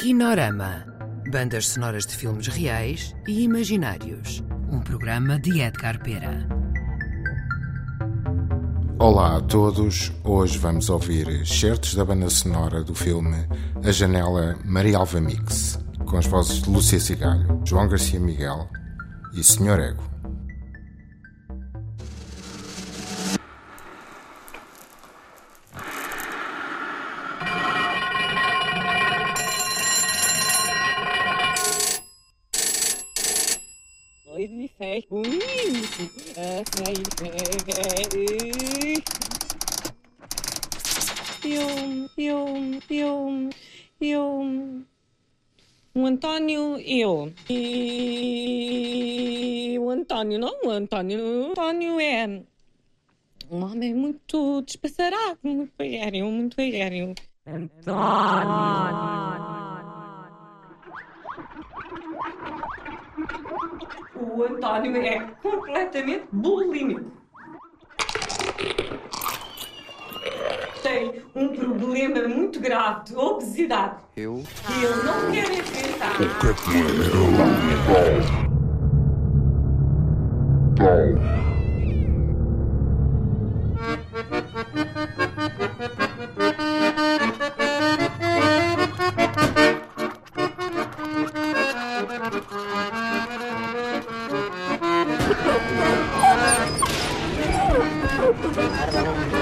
Kinorama. Bandas sonoras de filmes reais e imaginários. Um programa de Edgar Pera. Olá a todos. Hoje vamos ouvir certos da banda sonora do filme A Janela Maria Alva Mix, com as vozes de Lúcia Cigalho, João Garcia Miguel e Sr. Ego. Fé comigo. Eu, eu, eu, eu. O Antônio, eu. E o Antônio, não, o Antônio. O Antônio é um homem muito despassarado, muito aéreo, muito aéreo. O Antônio é completamente bulímico. Tem um problema muito grave de obesidade. Eu? Que ele não quer enfrentar. Perdón.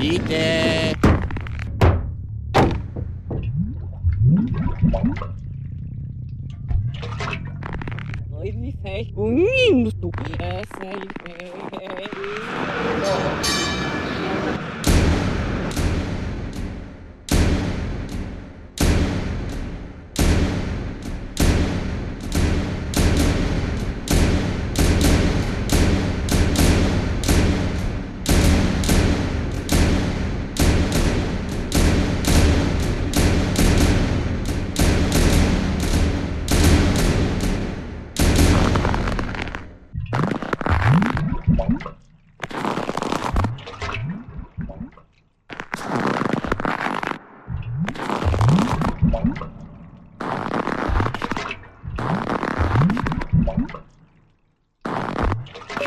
Ite! Oi, de fé comigo. Essa aí é.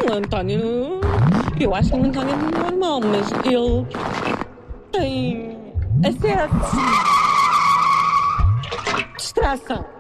O Antônio. Eu acho que o Antônio é normal, mas ele tem acesso. Distração.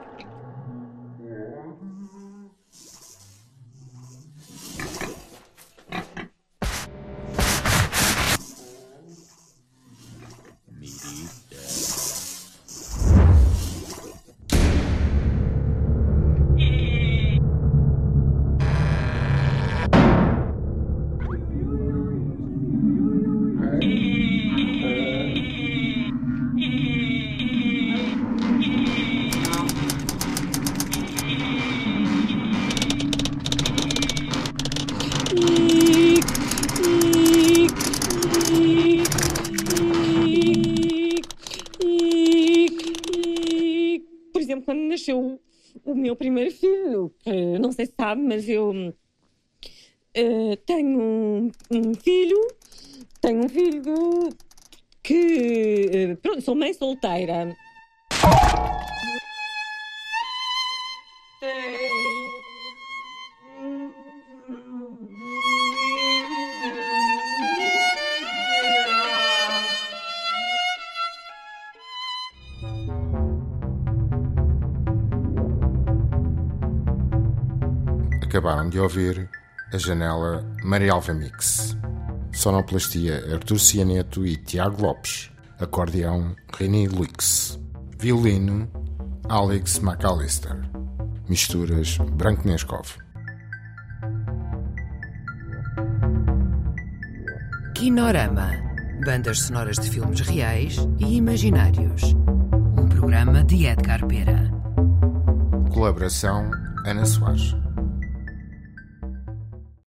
Meu primeiro filho, que não sei se sabe, mas eu eh, tenho um, um filho, tenho um filho que, eh, pronto, sou mãe solteira. Acabaram de ouvir A Janela Maria Alva Mix. Sonoplastia Artur Cianeto e Tiago Lopes. Acordeão René Lux. Violino Alex McAllister. Misturas Branco Neskov. Kinorama. Bandas sonoras de filmes reais e imaginários. Um programa de Edgar Pera. Colaboração Ana Soares.